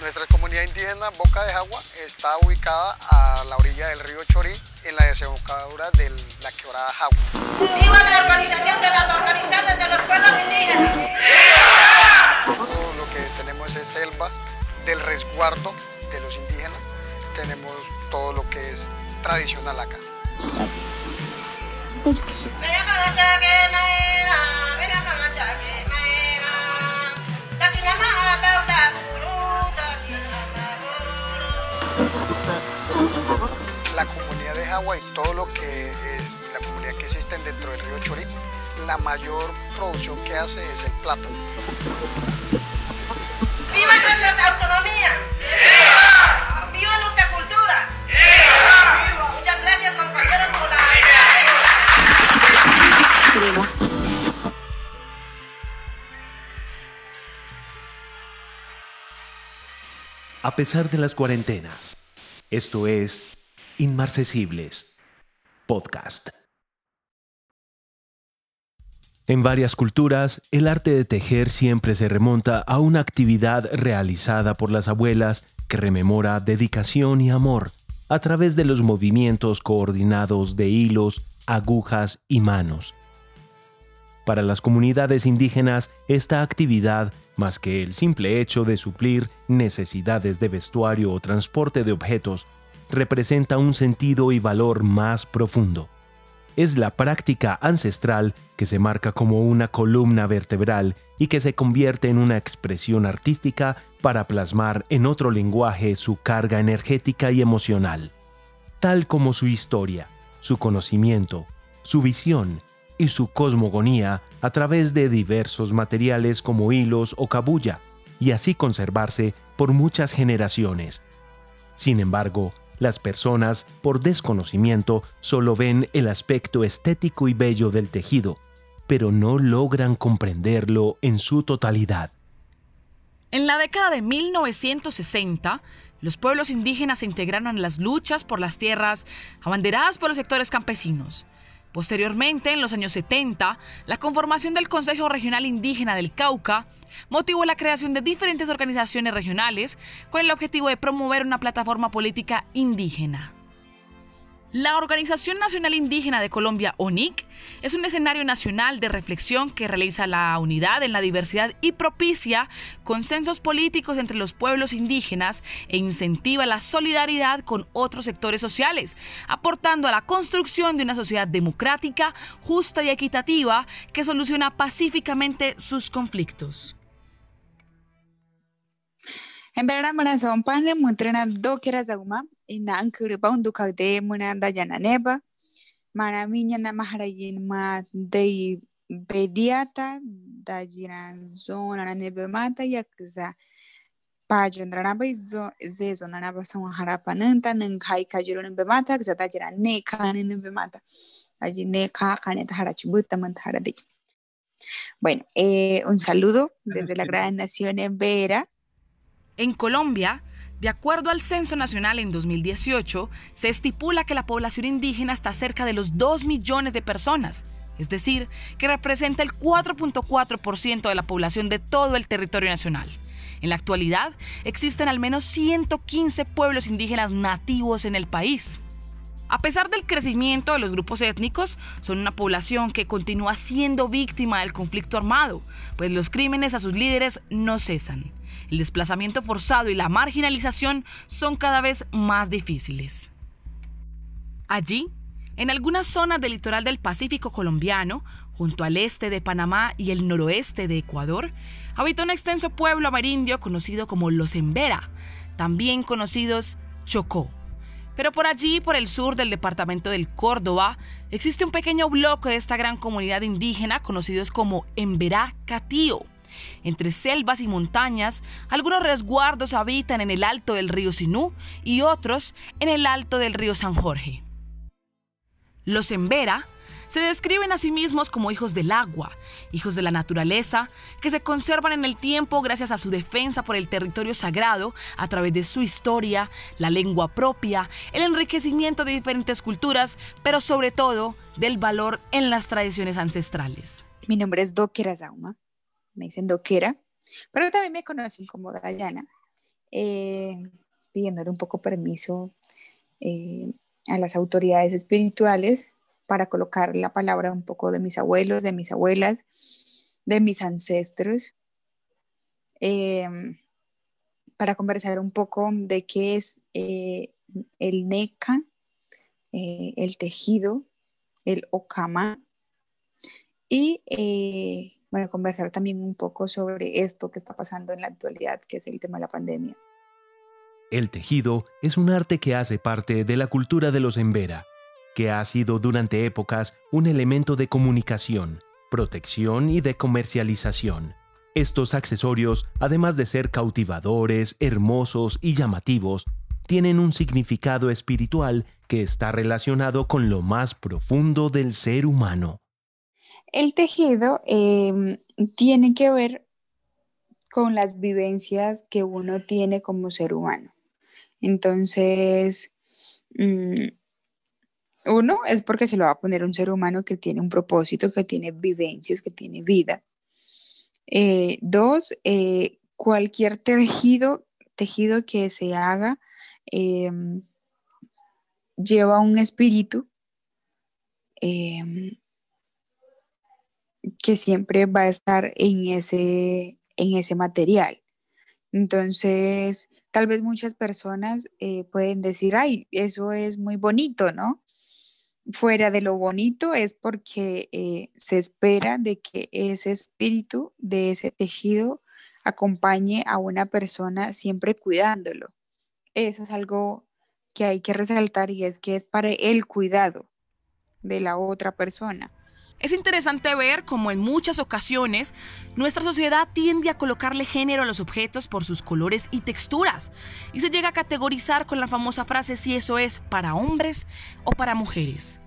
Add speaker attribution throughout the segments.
Speaker 1: Nuestra comunidad indígena Boca de Agua está ubicada a la orilla del río Chorí, en la desembocadura de la quebrada Jagua.
Speaker 2: ¡Viva la organización de las organizaciones de los pueblos indígenas!
Speaker 1: Todo lo que tenemos es selvas del resguardo de los indígenas. Tenemos todo lo que es tradicional acá. Jagua y todo lo que es la comunidad que existe dentro del río Chorí, la mayor producción que hace es el plátano.
Speaker 2: ¡Viva nuestra autonomía! ¡Viva nuestra cultura! Muchas gracias compañeros por la
Speaker 3: A pesar de las cuarentenas, esto es Inmarcesibles Podcast. En varias culturas, el arte de tejer siempre se remonta a una actividad realizada por las abuelas que rememora dedicación y amor a través de los movimientos coordinados de hilos, agujas y manos. Para las comunidades indígenas, esta actividad, más que el simple hecho de suplir necesidades de vestuario o transporte de objetos, representa un sentido y valor más profundo. Es la práctica ancestral que se marca como una columna vertebral y que se convierte en una expresión artística para plasmar en otro lenguaje su carga energética y emocional, tal como su historia, su conocimiento, su visión y su cosmogonía a través de diversos materiales como hilos o cabulla, y así conservarse por muchas generaciones. Sin embargo, las personas, por desconocimiento, solo ven el aspecto estético y bello del tejido, pero no logran comprenderlo en su totalidad.
Speaker 4: En la década de 1960, los pueblos indígenas se integraron en las luchas por las tierras abanderadas por los sectores campesinos. Posteriormente, en los años 70, la conformación del Consejo Regional Indígena del Cauca motivó la creación de diferentes organizaciones regionales con el objetivo de promover una plataforma política indígena. La Organización Nacional Indígena de Colombia, ONIC, es un escenario nacional de reflexión que realiza la unidad en la diversidad y propicia consensos políticos entre los pueblos indígenas e incentiva la solidaridad con otros sectores sociales, aportando a la construcción de una sociedad democrática, justa y equitativa que soluciona pacíficamente sus conflictos.
Speaker 5: Son pan de mutrena do quieras aguma y nan kuripa un duka de muna da jana neba. Mana minya na maharayin ma de bediata da jiran zona na nebe mata yakza. Pajo ndraba izo zezo na naba sa harapa nanta nang kai kajiro nebe mata kza da jiran ne kane nebe mata. Allí ne ka kane man de. Bueno, eh, un saludo desde la Gran Nación en Vera.
Speaker 4: En Colombia, de acuerdo al Censo Nacional en 2018, se estipula que la población indígena está cerca de los 2 millones de personas, es decir, que representa el 4.4% de la población de todo el territorio nacional. En la actualidad, existen al menos 115 pueblos indígenas nativos en el país. A pesar del crecimiento de los grupos étnicos, son una población que continúa siendo víctima del conflicto armado, pues los crímenes a sus líderes no cesan. El desplazamiento forzado y la marginalización son cada vez más difíciles. Allí, en algunas zonas del litoral del Pacífico colombiano, junto al este de Panamá y el noroeste de Ecuador, habita un extenso pueblo amerindio conocido como los Embera, también conocidos Chocó. Pero por allí, por el sur del departamento del Córdoba, existe un pequeño bloque de esta gran comunidad indígena conocidos como Emberá Catío. Entre selvas y montañas, algunos resguardos habitan en el alto del río Sinú y otros en el alto del río San Jorge. Los Embera se describen a sí mismos como hijos del agua, hijos de la naturaleza, que se conservan en el tiempo gracias a su defensa por el territorio sagrado a través de su historia, la lengua propia, el enriquecimiento de diferentes culturas, pero sobre todo del valor en las tradiciones ancestrales.
Speaker 5: Mi nombre es Doquera Zauma, me dicen Doquera. Pero también me conocen como Dayana, eh, pidiéndole un poco permiso eh, a las autoridades espirituales para colocar la palabra un poco de mis abuelos, de mis abuelas, de mis ancestros, em, para conversar un poco de qué es eh, el NECA, eh, el tejido, el okama, y eh, bueno, conversar también un poco sobre esto que está pasando en la actualidad, que es el tema de la pandemia.
Speaker 3: El tejido es un arte que hace parte de la cultura de los Embera, que ha sido durante épocas un elemento de comunicación, protección y de comercialización. Estos accesorios, además de ser cautivadores, hermosos y llamativos, tienen un significado espiritual que está relacionado con lo más profundo del ser humano.
Speaker 5: El tejido em, tiene que ver con las vivencias que uno tiene como ser humano. Entonces, mm, uno es porque se lo va a poner un ser humano que tiene un propósito, que tiene vivencias, que tiene vida. Eh, dos, eh, cualquier tejido, tejido que se haga em, lleva un espíritu em, que siempre va a estar en ese, en ese material. Entonces, tal vez muchas personas eh, pueden decir, ay, eso es muy bonito, ¿no? Fuera de lo bonito es porque eh, se espera de que ese espíritu de ese tejido acompañe a una persona siempre cuidándolo. Eso es algo que hay que resaltar y es que es para el cuidado de la otra persona.
Speaker 4: Es interesante ver cómo en muchas ocasiones nuestra sociedad tiende a colocarle género a los objetos por sus colores y texturas, y se llega a categorizar con la famosa frase si eso es para hombres o para mujeres.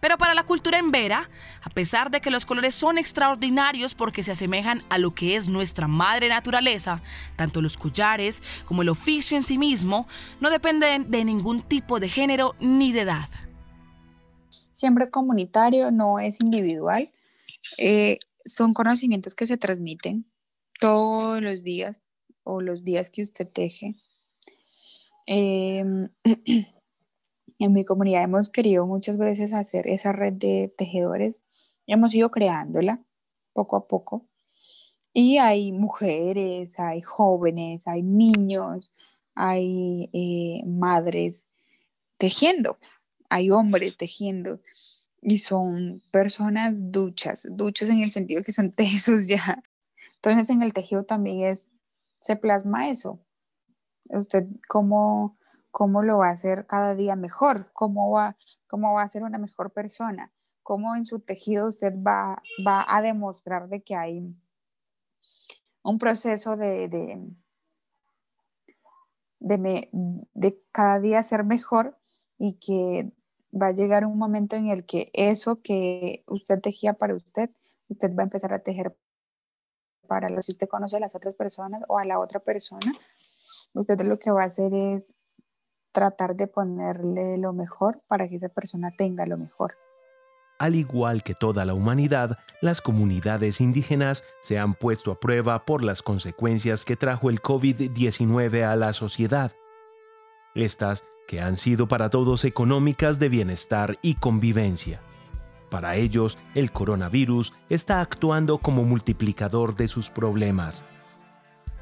Speaker 4: Pero para la cultura en Vera, a pesar de que los colores son extraordinarios porque se asemejan a lo que es nuestra madre naturaleza, tanto los collares como el oficio en sí mismo no dependen de ningún tipo de género ni de edad
Speaker 5: siempre es comunitario, no es individual. Eh, son conocimientos que se transmiten todos los días o los días que usted teje. Em, en mi comunidad hemos querido muchas veces hacer esa red de tejedores. Hemos ido creándola poco a poco. Y hay mujeres, hay jóvenes, hay niños, hay eh, madres tejiendo hay hombres tejiendo y son personas duchas, duchas en el sentido que son tesos ya. Entonces en el tejido también es, se plasma eso. Usted cómo, cómo lo va a hacer cada día mejor, cómo va, cómo va a ser una mejor persona, cómo en su tejido usted va, va a demostrar de que hay un proceso de, de, de, de cada día ser mejor y que va a llegar un momento en el que eso que usted tejía para usted, usted va a empezar a tejer para los, si usted conoce a las otras personas o a la otra persona, usted lo que va a hacer es tratar de ponerle lo mejor para que esa persona tenga lo mejor.
Speaker 3: Al igual que toda la humanidad, las comunidades indígenas se han puesto a prueba por las consecuencias que trajo el COVID-19 a la sociedad. Estas que han sido para todos económicas de bienestar y convivencia. Para ellos, el coronavirus está actuando como multiplicador de sus problemas.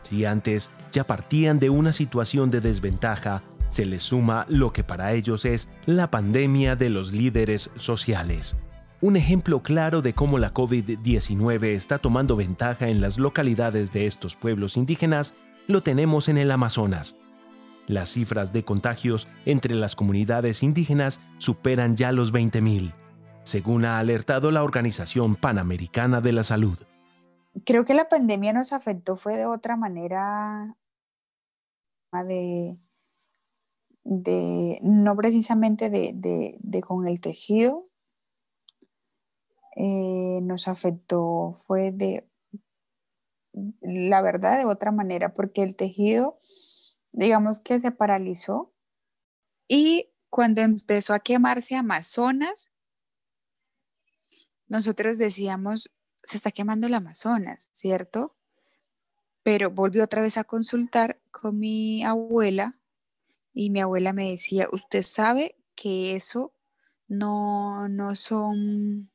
Speaker 3: Si antes ya partían de una situación de desventaja, se les suma lo que para ellos es la pandemia de los líderes sociales. Un ejemplo claro de cómo la COVID-19 está tomando ventaja en las localidades de estos pueblos indígenas lo tenemos en el Amazonas, las cifras de contagios entre las comunidades indígenas superan ya los 20.000, según ha alertado la Organización Panamericana de la Salud.
Speaker 5: Creo que la pandemia nos afectó fue de otra manera, de, de no precisamente de, con el tejido, eh, nos afectó fue de, la verdad, de otra manera, porque el tejido digamos que se paralizó y cuando empezó a quemarse Amazonas, nosotros decíamos, se está quemando el Amazonas, ¿cierto? Pero volví otra vez a consultar con mi abuela y mi abuela me decía, usted sabe que eso no, no son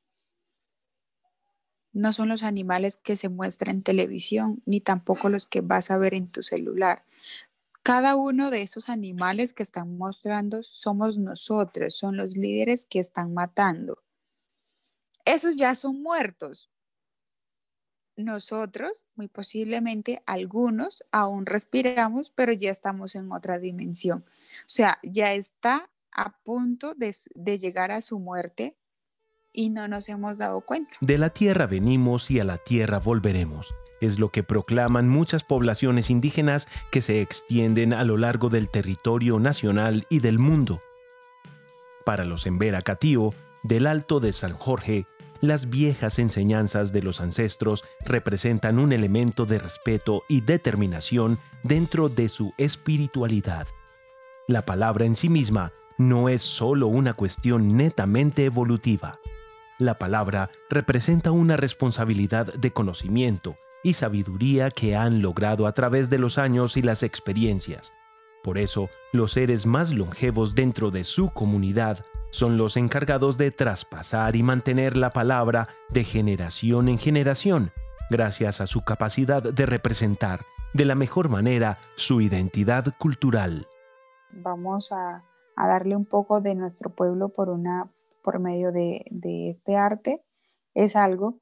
Speaker 5: no son los animales que se muestran en televisión, ni tampoco los que vas a ver en tu celular. Cada uno de esos animales que están mostrando somos nosotros, son los líderes que están matando. Esos ya son muertos. Nosotros, muy posiblemente algunos, aún respiramos, pero ya estamos en otra dimensión. O sea, ya está a punto de, de llegar a su muerte y no nos hemos dado cuenta.
Speaker 3: De la tierra venimos y a la tierra volveremos. Es lo que proclaman muchas poblaciones indígenas que se extienden a lo largo del territorio nacional y del mundo. Para los Embera Catío, del Alto de San Jorge, las viejas enseñanzas de los ancestros representan un elemento de respeto y determinación dentro de su espiritualidad. La palabra en sí misma no es solo una cuestión netamente evolutiva. La palabra representa una responsabilidad de conocimiento y sabiduría que han logrado a través de los años y las experiencias. Por eso, los seres más longevos dentro de su comunidad son los encargados de traspasar y mantener la palabra de generación en generación, gracias a su capacidad de representar de la mejor manera su identidad cultural.
Speaker 5: Vamos a, darle un poco de nuestro pueblo por una por medio de, este arte es algo,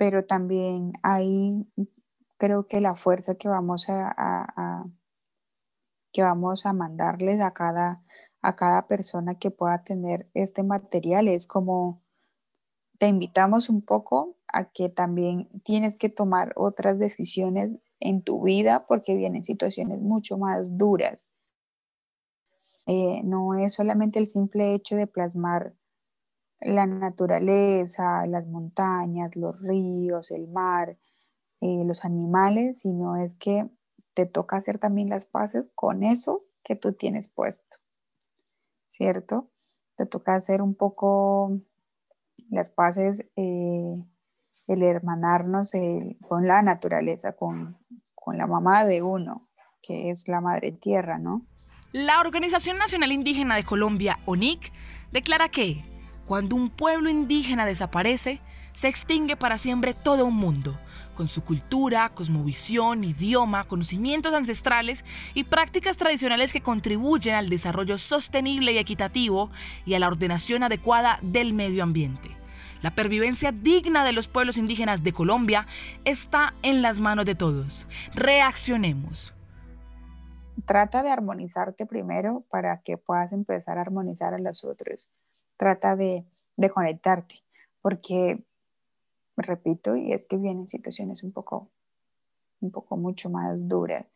Speaker 5: pero también hay, creo que la fuerza que vamos a, que vamos a mandarles a cada, a cada persona que pueda tener este material es como te invitamos un poco a que también tienes que tomar otras decisiones en tu vida porque vienen situaciones mucho más duras. Eh, no es solamente el simple hecho de plasmar la naturaleza, las montañas, los ríos, el mar, eh, los animales, sino es que te toca hacer también las paces con eso que tú tienes puesto, ¿cierto? Te toca hacer un poco las paces, eh, el hermanarnos con la naturaleza, con, con la mamá de uno, que es la madre tierra, ¿no?
Speaker 4: La Organización Nacional Indígena de Colombia, ONIC, declara que cuando un pueblo indígena desaparece, se extingue para siempre todo un mundo, con su cultura, cosmovisión, idioma, conocimientos ancestrales y prácticas tradicionales que contribuyen al desarrollo sostenible y equitativo y a la ordenación adecuada del medio ambiente. La pervivencia digna de los pueblos indígenas de Colombia está en las manos de todos. Reaccionemos.
Speaker 5: Trata de armonizarte primero para que puedas empezar a armonizar a los otros trata de, conectarte, porque, repito, y es que vienen situaciones un poco, un poco mucho más duras.